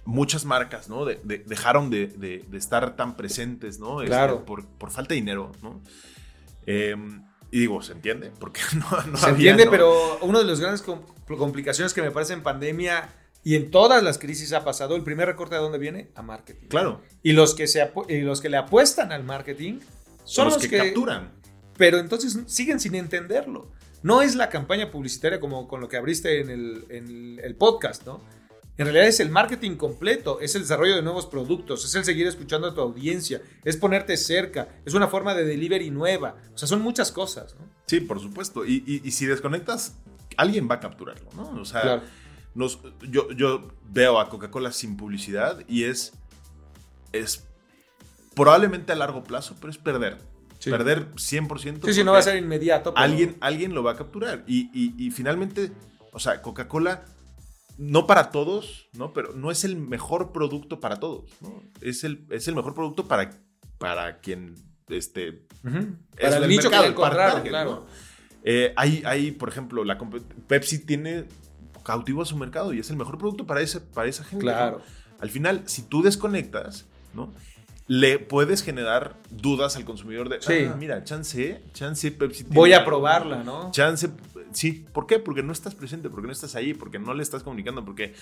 Speaker 2: muchas marcas, ¿no? De- de- dejaron de, estar tan presentes, ¿no? Este,
Speaker 1: Claro.
Speaker 2: por, por falta de dinero, ¿no? Em, y digo, ¿se entiende? Porque no, no
Speaker 1: Se
Speaker 2: había,
Speaker 1: entiende,
Speaker 2: ¿no?
Speaker 1: pero una de las grandes com- complicaciones que me parece en pandemia y en todas las crisis ha pasado, el primer recorte de dónde viene? A marketing.
Speaker 2: Claro.
Speaker 1: Y los que, se y los que le apuestan al marketing son
Speaker 2: los,
Speaker 1: los
Speaker 2: que,
Speaker 1: que-
Speaker 2: capturan.
Speaker 1: Pero entonces siguen sin entenderlo. No es la campaña publicitaria como con lo que abriste en el, en el- el podcast, ¿no? En realidad es el marketing completo, es el desarrollo de nuevos productos, es el seguir escuchando a tu audiencia, es ponerte cerca, es una forma de delivery nueva. O sea, son muchas cosas, ¿no?
Speaker 2: Sí, por supuesto. Y, y- y si desconectas, alguien va a capturarlo, ¿no? O sea,
Speaker 1: Claro.
Speaker 2: nos- yo, yo veo a Coca-Cola sin publicidad y es, es probablemente a largo plazo, pero es perder.
Speaker 1: Sí.
Speaker 2: Perder 100%.
Speaker 1: Sí, sí, no va a ser inmediato. pero-
Speaker 2: Alguien, alguien lo va a capturar. Y, y- y finalmente, o sea, Coca-Cola, no para todos, ¿no? Pero no es el mejor producto para todos, ¿no? Es el, es el mejor producto para, para quien, este, es
Speaker 1: Para el nicho
Speaker 2: mercado,
Speaker 1: que
Speaker 2: el par-
Speaker 1: encontraron,
Speaker 2: target,
Speaker 1: claro.
Speaker 2: ¿no? Eh, hay, hay, por ejemplo, la Pepsi tiene cautivo a su mercado y es el mejor producto para, ese, para esa gente.
Speaker 1: Claro.
Speaker 2: ¿no? Al final, si tú desconectas, ¿no? Le puedes generar dudas al consumidor de,
Speaker 1: Sí.
Speaker 2: "Ah, mira, chance, chance Pepsi tiene
Speaker 1: Voy a probarla, ¿no?
Speaker 2: Chance, sí. ¿Por qué? Porque no estás presente, porque no estás ahí, porque no le estás comunicando, porque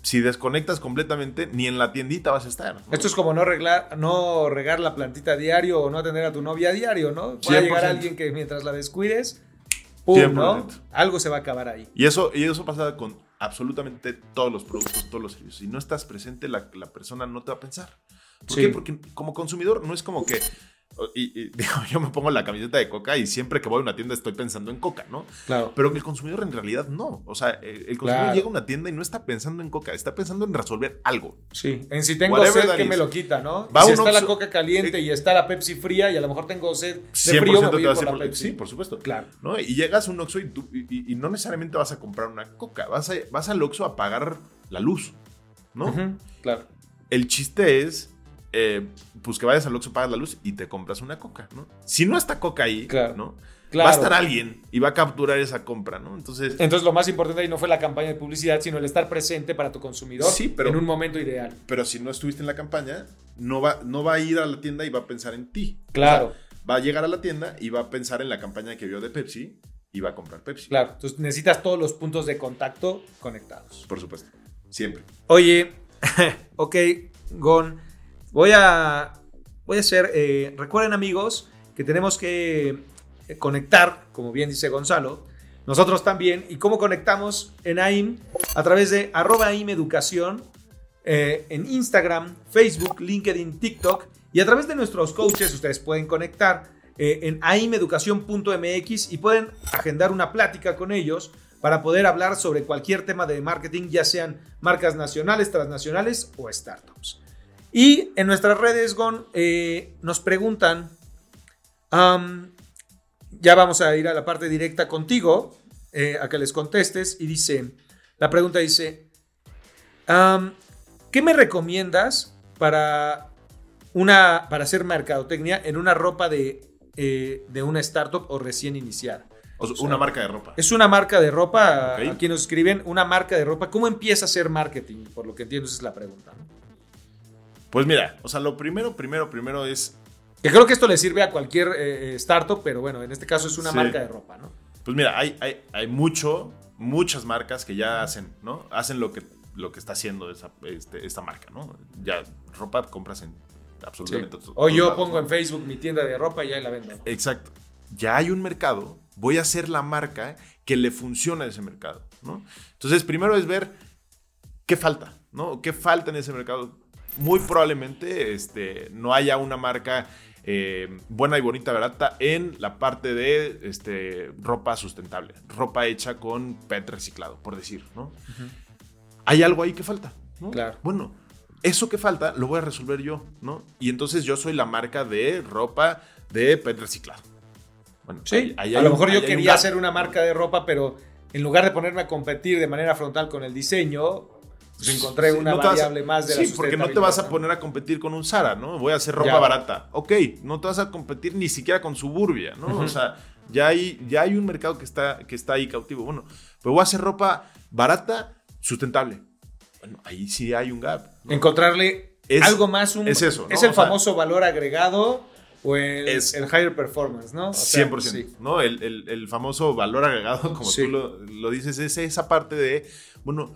Speaker 2: si desconectas completamente, ni en la tiendita vas a estar. ¿no?
Speaker 1: Esto es como no, reglar, no regar la plantita a diario o no atender a tu novia a diario, ¿no? Puede
Speaker 2: 100%.
Speaker 1: llegar alguien que mientras la descuides, ¡pum! ¿no?
Speaker 2: 100%.
Speaker 1: Algo se va a acabar ahí.
Speaker 2: Y eso, y eso pasa con absolutamente todos los productos, todos los servicios. Si no estás presente, la, la persona no te va a pensar. ¿Por
Speaker 1: Sí.
Speaker 2: qué? Porque como consumidor no es como que... Y, y, digo, yo me pongo la camiseta de Coca y siempre que voy a una tienda estoy pensando en Coca, ¿no?
Speaker 1: Claro.
Speaker 2: Pero el consumidor en realidad no. O sea, el el consumidor
Speaker 1: Claro.
Speaker 2: llega a una tienda y no está pensando en Coca, está pensando en resolver algo.
Speaker 1: Sí. En si tengo
Speaker 2: Whatever
Speaker 1: sed, que
Speaker 2: is.
Speaker 1: me lo quita, ¿no?
Speaker 2: Va
Speaker 1: si está la coca caliente y está la Pepsi fría y a lo mejor tengo sed de
Speaker 2: 100%
Speaker 1: frío, me voy
Speaker 2: te
Speaker 1: a
Speaker 2: vas a
Speaker 1: por la
Speaker 2: ir por-
Speaker 1: Pepsi.
Speaker 2: Sí, por supuesto.
Speaker 1: Claro.
Speaker 2: ¿no? Y llegas a un Oxxo y, tú- y- no necesariamente vas a comprar una Coca, vas, a, vas al Oxxo a pagar la luz, ¿no?
Speaker 1: Ujú, Claro.
Speaker 2: El chiste es, eh, pues que vayas al Oxxo, pagas la luz y te compras una Coca, ¿no? Si no está Coca ahí,
Speaker 1: Claro.
Speaker 2: ¿no?
Speaker 1: Claro.
Speaker 2: Va a estar alguien y va a capturar esa compra, ¿no? Entonces,
Speaker 1: Entonces lo más importante ahí no fue la campaña de publicidad, sino el estar presente para tu consumidor
Speaker 2: Sí, pero-
Speaker 1: en un momento ideal.
Speaker 2: pero si no estuviste en la campaña, no va, no va a ir a la tienda y va a pensar en ti.
Speaker 1: Claro.
Speaker 2: O sea, va a llegar a la tienda y va a pensar en la campaña que vio de Pepsi y va a comprar Pepsi.
Speaker 1: Claro. Entonces necesitas todos los puntos de contacto conectados.
Speaker 2: Por supuesto. Siempre.
Speaker 1: Oye, ok, Gon, voy a, voy hacer, eh, recuerden amigos que tenemos que eh, conectar, como bien dice Gonzalo, nosotros también, y cómo conectamos en AIM a través de arroba AIM Educación, eh, en Instagram, Facebook, LinkedIn, TikTok, y a través de nuestros coaches ustedes pueden conectar en aimeducación.mx y pueden agendar una plática con ellos para poder hablar sobre cualquier tema de marketing, ya sean marcas nacionales, transnacionales o startups. Y en nuestras redes, Gon, eh, nos preguntan, ya vamos a ir a la parte directa contigo, eh, a que les contestes, y dice, la pregunta dice, ¿qué me recomiendas para, una, para hacer mercadotecnia en una ropa de, eh, de una startup o recién iniciada?
Speaker 2: O sea, una marca de ropa.
Speaker 1: Es una marca de ropa,
Speaker 2: Ok.
Speaker 1: aquí nos escriben, una marca de ropa. ¿Cómo empieza a hacer marketing? Por lo que entiendo, esa es la pregunta. ¿no?
Speaker 2: Pues mira, o sea, lo primero, primero, primero es,
Speaker 1: Que creo que esto le sirve a cualquier eh, eh, startup, pero bueno, en este caso es una
Speaker 2: Sí.
Speaker 1: marca de ropa, ¿no?
Speaker 2: pues mira, hay, hay, hay mucho, muchas marcas que ya hacen, ¿no? Hacen lo que, lo que está haciendo esa, este, esta marca, ¿no? Ya ropa compras en absolutamente todos
Speaker 1: O yo
Speaker 2: lados,
Speaker 1: pongo en Facebook mi tienda de ropa y ahí la vendo.
Speaker 2: Exacto. Ya hay un mercado, voy a ser la marca que le funciona a ese mercado, ¿no? Entonces, primero es ver qué falta, ¿no? ¿Qué falta en ese mercado? Muy probablemente este, no haya una marca eh, buena y bonita, barata en la parte de este, ropa sustentable, ropa hecha con PET reciclado, por decir, ¿no? Hay algo ahí que falta, ¿no?
Speaker 1: Claro.
Speaker 2: Bueno, eso que falta lo voy a resolver yo, ¿no? Y entonces yo soy la marca de ropa de PET reciclado. Bueno,
Speaker 1: Sí,
Speaker 2: ahí- ahí
Speaker 1: a lo
Speaker 2: un-
Speaker 1: mejor yo
Speaker 2: un
Speaker 1: quería
Speaker 2: gap.
Speaker 1: hacer una marca de ropa, pero en lugar de ponerme a competir de manera frontal con el diseño, pues encontré
Speaker 2: Sí,
Speaker 1: una
Speaker 2: no vas a-
Speaker 1: variable más de la
Speaker 2: Sí, porque no te vas a poner a competir con un Zara, ¿no? Voy a hacer ropa
Speaker 1: Ya.
Speaker 2: barata. Ok, no te vas a competir ni siquiera con Suburbia, ¿no? O sea, ya hay, ya hay un mercado que está, que está ahí cautivo. Bueno, pero voy a hacer ropa barata, sustentable. Bueno, ahí sí hay un gap. ¿no?
Speaker 1: Encontrarle
Speaker 2: Es-
Speaker 1: algo más, un,
Speaker 2: es eso, ¿no?
Speaker 1: Es el
Speaker 2: O sea,
Speaker 1: famoso valor agregado o el,
Speaker 2: Es-
Speaker 1: el higher performance, ¿no? O sea,
Speaker 2: 100%,
Speaker 1: sí.
Speaker 2: ¿no? El, el- el famoso valor agregado, como
Speaker 1: Sí.
Speaker 2: tú lo, lo dices, es esa parte de, bueno,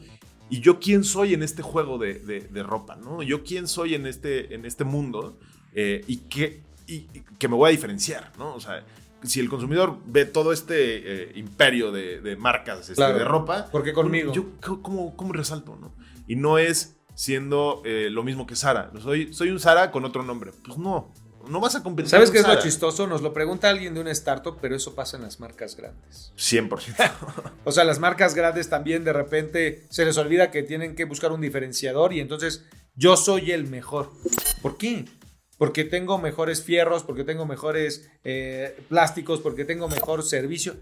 Speaker 2: ¿y yo quién soy en este juego de, de- de ropa, ¿no? ¿Yo quién soy en este, en este mundo? Eh, ¿y, qué, y, que me voy a diferenciar, ¿no? O sea, si el consumidor ve todo este eh, imperio de, marcas este, de ropa.
Speaker 1: Porque conmigo.
Speaker 2: Yo, ¿cómo, ¿cómo, resalto, no? Y no es siendo eh, lo mismo que Sara. Soy, soy un Sara con otro nombre. Pues no. No vas a competir.
Speaker 1: ¿Sabes qué es lo chistoso? Nos lo pregunta alguien de una startup, pero eso pasa en las marcas grandes.
Speaker 2: 100%.
Speaker 1: o sea, las marcas grandes también de repente se les olvida que tienen que buscar un diferenciador y entonces yo soy el mejor. ¿Por qué? Porque tengo mejores fierros, porque tengo mejores eh, plásticos, porque tengo mejor servicio.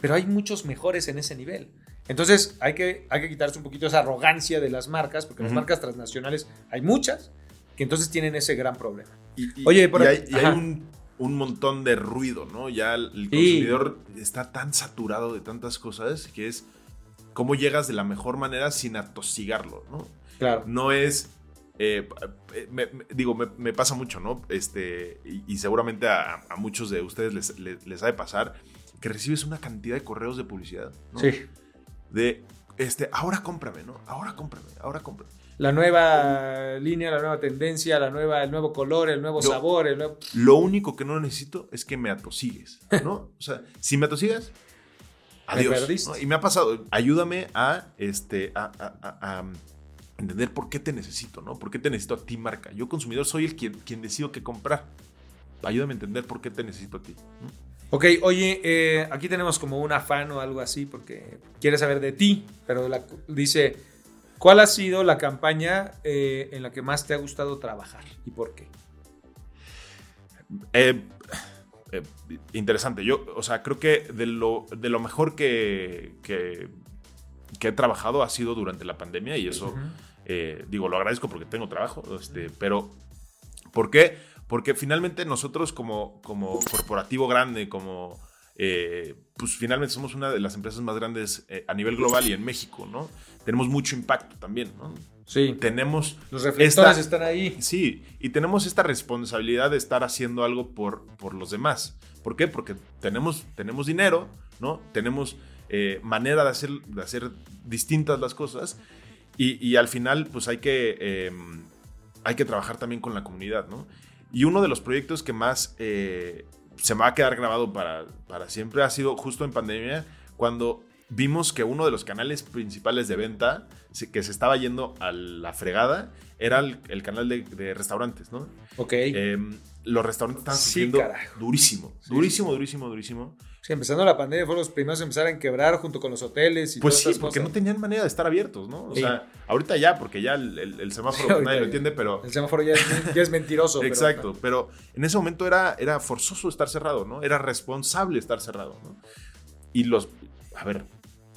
Speaker 1: Pero hay muchos mejores en ese nivel. Entonces hay que, hay que quitarse un poquito esa arrogancia de las marcas, porque las marcas transnacionales hay muchas que entonces tienen ese gran problema.
Speaker 2: Y, Oye, por hay, un, montón de ruido, ¿no? Ya el, consumidor está tan saturado de tantas cosas que es cómo llegas de la mejor manera sin atosigarlo, ¿no?
Speaker 1: Claro.
Speaker 2: No es. Eh, digo, me, pasa mucho, ¿no? Este, y, seguramente a, muchos de ustedes les, les, les, ha de pasar que recibes una cantidad de correos de publicidad, ¿no?
Speaker 1: Sí
Speaker 2: de, este, ahora cómprame, ¿no? Ahora cómprame, ahora cómprame.
Speaker 1: La nueva línea, la nueva tendencia, la nueva, el nuevo color, el nuevo sabor, el nuevo...
Speaker 2: Lo único que no necesito es que me atosigues, ¿no? o sea, si me atosigas, adiós. Y me ha pasado, ayúdame a, este, a, a, entender por qué te necesito, ¿no? ¿Por qué te necesito a ti, marca? Yo, consumidor, soy el quien, quien decido qué comprar. Ayúdame a entender por qué te necesito a ti.
Speaker 1: Ok, oye, eh, aquí tenemos como un afán o algo así porque quiere saber de ti, pero dice, ¿cuál ha sido la campaña eh, en la que más te ha gustado trabajar y por qué?
Speaker 2: Eh, interesante, yo, o sea, creo que de lo, de lo mejor que, que, he trabajado ha sido durante la pandemia y eso, digo, lo agradezco porque tengo trabajo, este, pero ¿por qué? Porque finalmente nosotros como, como corporativo grande, como... Eh, pues finalmente somos una de las empresas más grandes eh, a nivel global y en México, ¿no? Tenemos mucho impacto también, ¿no?
Speaker 1: Sí.
Speaker 2: Tenemos...
Speaker 1: Los reflectores están ahí.
Speaker 2: Sí, y tenemos esta responsabilidad de estar haciendo algo por, por los demás. ¿Por qué? Porque tenemos, tenemos dinero, ¿no? Tenemos eh, manera de hacer, de hacer distintas las cosas y, y al final pues hay que, hay que trabajar también con la comunidad, ¿no? Y uno de los proyectos que más se me va a quedar grabado para, para siempre ha sido justo en pandemia, cuando vimos que uno de los canales principales de venta que se estaba yendo a la fregada era el, canal de, restaurantes, ¿no?
Speaker 1: Ok.
Speaker 2: Em, los restaurantes estaban sufriendo durísimo, durísimo, durísimo, durísimo.
Speaker 1: Sí, empezando la pandemia fueron los primeros a empezar a quebrar junto con los hoteles y
Speaker 2: Pues sí, porque no tenían manera de estar abiertos, ¿no? O sea, ahorita ya, porque ya el, semáforo nadie lo entiende, pero...
Speaker 1: El semáforo ya es, mentiroso.
Speaker 2: Exacto, pero, en ese momento era, era forzoso estar cerrado, ¿no? Era responsable estar cerrado, ¿no? Y los... A ver,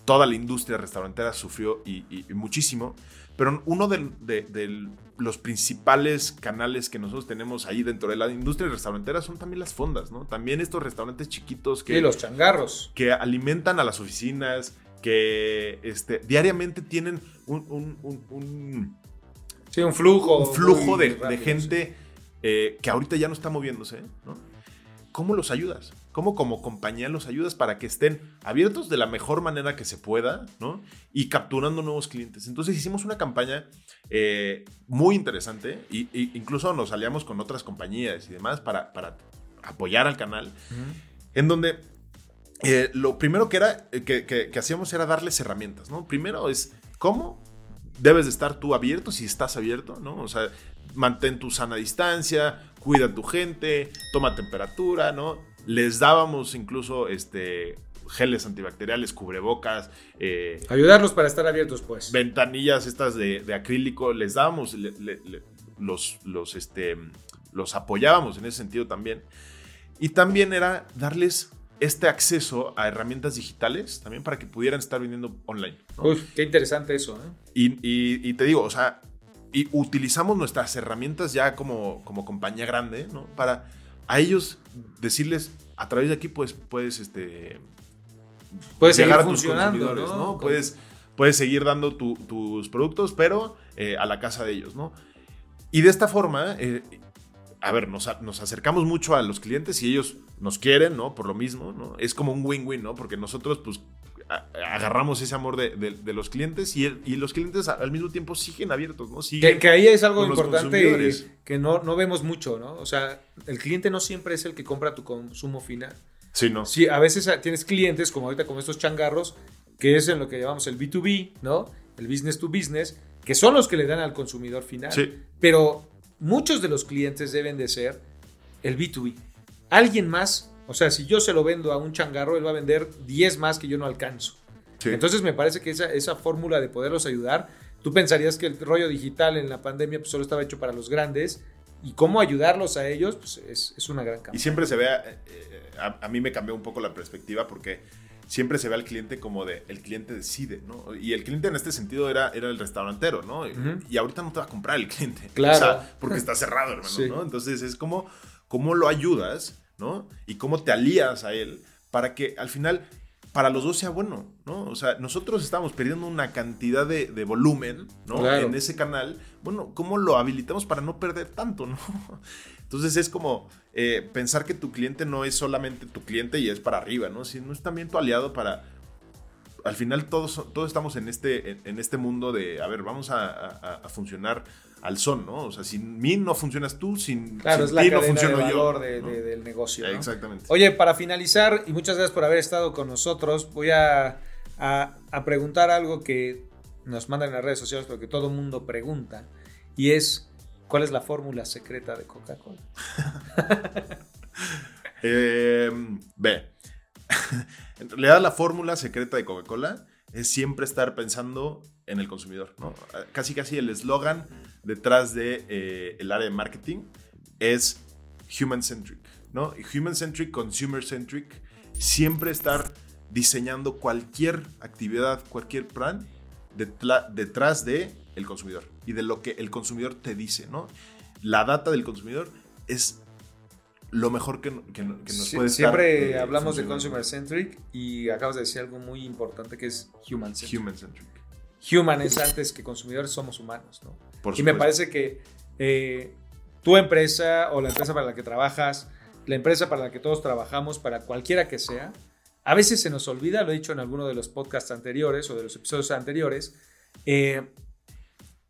Speaker 2: toda la industria restaurantera sufrió y, muchísimo, pero uno de, los principales canales que nosotros tenemos ahí dentro de la industria restaurantera son también las fondas, ¿no? También estos restaurantes chiquitos que...
Speaker 1: Sí, los changarros.
Speaker 2: Que alimentan a las oficinas, que este, diariamente tienen un... un,
Speaker 1: sí, un flujo.
Speaker 2: Un flujo de, gente eh, que ahorita ya no está moviéndose, ¿no? ¿Cómo los ayudas? Cómo como compañía los ayudas para que estén abiertos de la mejor manera que se pueda, ¿no? Y capturando nuevos clientes. Entonces hicimos una campaña eh, muy interesante e, incluso nos aliamos con otras compañías y demás para, para apoyar al canal, en donde eh, lo primero que, era, eh, que, que, hacíamos era darles herramientas, ¿no? Primero es cómo debes de estar tú abierto si estás abierto, ¿no? O sea, mantén tu sana distancia, cuida a tu gente, toma temperatura, ¿no? Les dábamos incluso este, geles antibacteriales, cubrebocas. Eh,
Speaker 1: Ayudarlos para estar abiertos, pues.
Speaker 2: Ventanillas estas de, acrílico, les dábamos, los, los, este, los apoyábamos en ese sentido también. Y también era darles este acceso a herramientas digitales también para que pudieran estar vendiendo online.
Speaker 1: qué interesante eso. ¿eh?
Speaker 2: Y, te digo, o sea, y utilizamos nuestras herramientas ya como, como compañía grande, ¿no? Para a ellos decirles, a través de aquí pues, puedes, este,
Speaker 1: puedes seguir funcionando, ¿no?
Speaker 2: Puedes, puedes seguir dando tus productos, pero eh, a la casa de ellos, ¿no? Y de esta forma, eh, a ver, nos, nos, acercamos mucho a los clientes y ellos nos quieren, ¿no? Por lo mismo, ¿no? Es como un win-win, ¿no? Porque nosotros, pues, agarramos ese amor de, los clientes y, y, los clientes al mismo tiempo siguen abiertos, ¿no? Siguen
Speaker 1: que, ahí es algo importante que no, no vemos mucho, ¿no? O sea, el cliente no siempre es el que compra tu consumo final.
Speaker 2: Sí, ¿no?
Speaker 1: Sí, a veces tienes clientes, como ahorita con estos changarros, que es en lo que llamamos el B2B, ¿no? El business to business, que son los que le dan al consumidor final.
Speaker 2: Sí.
Speaker 1: Pero muchos de los clientes deben de ser el B2B. Alguien más o sea, si yo se lo vendo a un changarro, él va a vender 10 más que yo no alcanzo. Entonces me parece que esa, esa fórmula de poderlos ayudar, tú pensarías que el rollo digital en la pandemia pues, solo estaba hecho para los grandes y cómo ayudarlos a ellos pues, es, una gran campaña.
Speaker 2: Y siempre se ve, eh, eh, a, mí me cambió un poco la perspectiva porque siempre se ve al cliente como de el cliente decide, ¿no? Y el cliente en este sentido era, era el restaurantero, ¿no? Y ahorita no te va a comprar el cliente.
Speaker 1: Claro. O
Speaker 2: sea, porque está cerrado, hermano, ¿no? Entonces es como, ¿cómo lo ayudas? ¿No? Y cómo te alías a él para que al final para los dos sea bueno, ¿no? O sea, nosotros estamos perdiendo una cantidad de, volumen, ¿no? En ese canal. Bueno, ¿cómo lo habilitamos para no perder tanto, ¿no? Entonces es como eh, pensar que tu cliente no es solamente tu cliente y es para arriba, ¿no? Sino es también tu aliado para... Al final todos, todos estamos en este, en, este mundo de, a ver, vamos a funcionar al son, ¿no? O sea, sin mí no funcionas tú, sin,
Speaker 1: claro, es la no funciono yo. del negocio.
Speaker 2: Exactamente.
Speaker 1: Oye, para finalizar, y muchas gracias por haber estado con nosotros, voy a, preguntar algo que nos mandan en las redes sociales, porque todo el mundo pregunta, y es, ¿cuál es la fórmula secreta de Coca-Cola?
Speaker 2: eh, ve, en realidad la fórmula secreta de Coca-Cola es siempre estar pensando en el consumidor, ¿no? Casi casi el eslogan detrás de eh, el área de marketing es human centric, ¿no? human centric, consumer centric, siempre estar diseñando cualquier actividad, cualquier plan detrás de el consumidor y de lo que el consumidor te dice, ¿no? La data del consumidor es lo mejor que, que, nos puede
Speaker 1: Siempre eh, hablamos de consumer centric y acabas de decir algo muy importante que es human centric.
Speaker 2: Human centric.
Speaker 1: Human es antes que consumidores, somos humanos, ¿no? y me parece que eh, tu empresa o la empresa para la que trabajas, la empresa para la que todos trabajamos, para cualquiera que sea, a veces se nos olvida, lo he dicho en alguno de los podcasts anteriores o de los episodios anteriores, eh,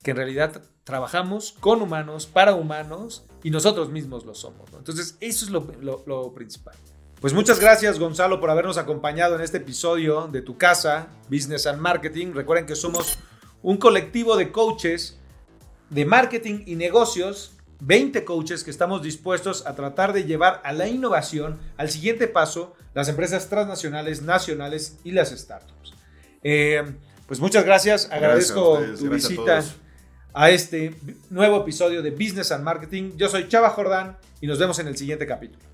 Speaker 1: que en realidad trabajamos con humanos, para humanos y nosotros mismos lo somos. Entonces, eso es lo, principal. Pues muchas gracias Gonzalo por habernos acompañado en este episodio de tu casa, Business and Marketing. Recuerden que somos un colectivo de coaches de marketing y negocios, 20 coaches que estamos dispuestos a tratar de llevar a la innovación al siguiente paso las empresas transnacionales, nacionales y las startups. Eh, pues muchas gracias, agradezco tu visita a este nuevo episodio de Business and Marketing. Yo soy Chava Jordán y nos vemos en el siguiente capítulo.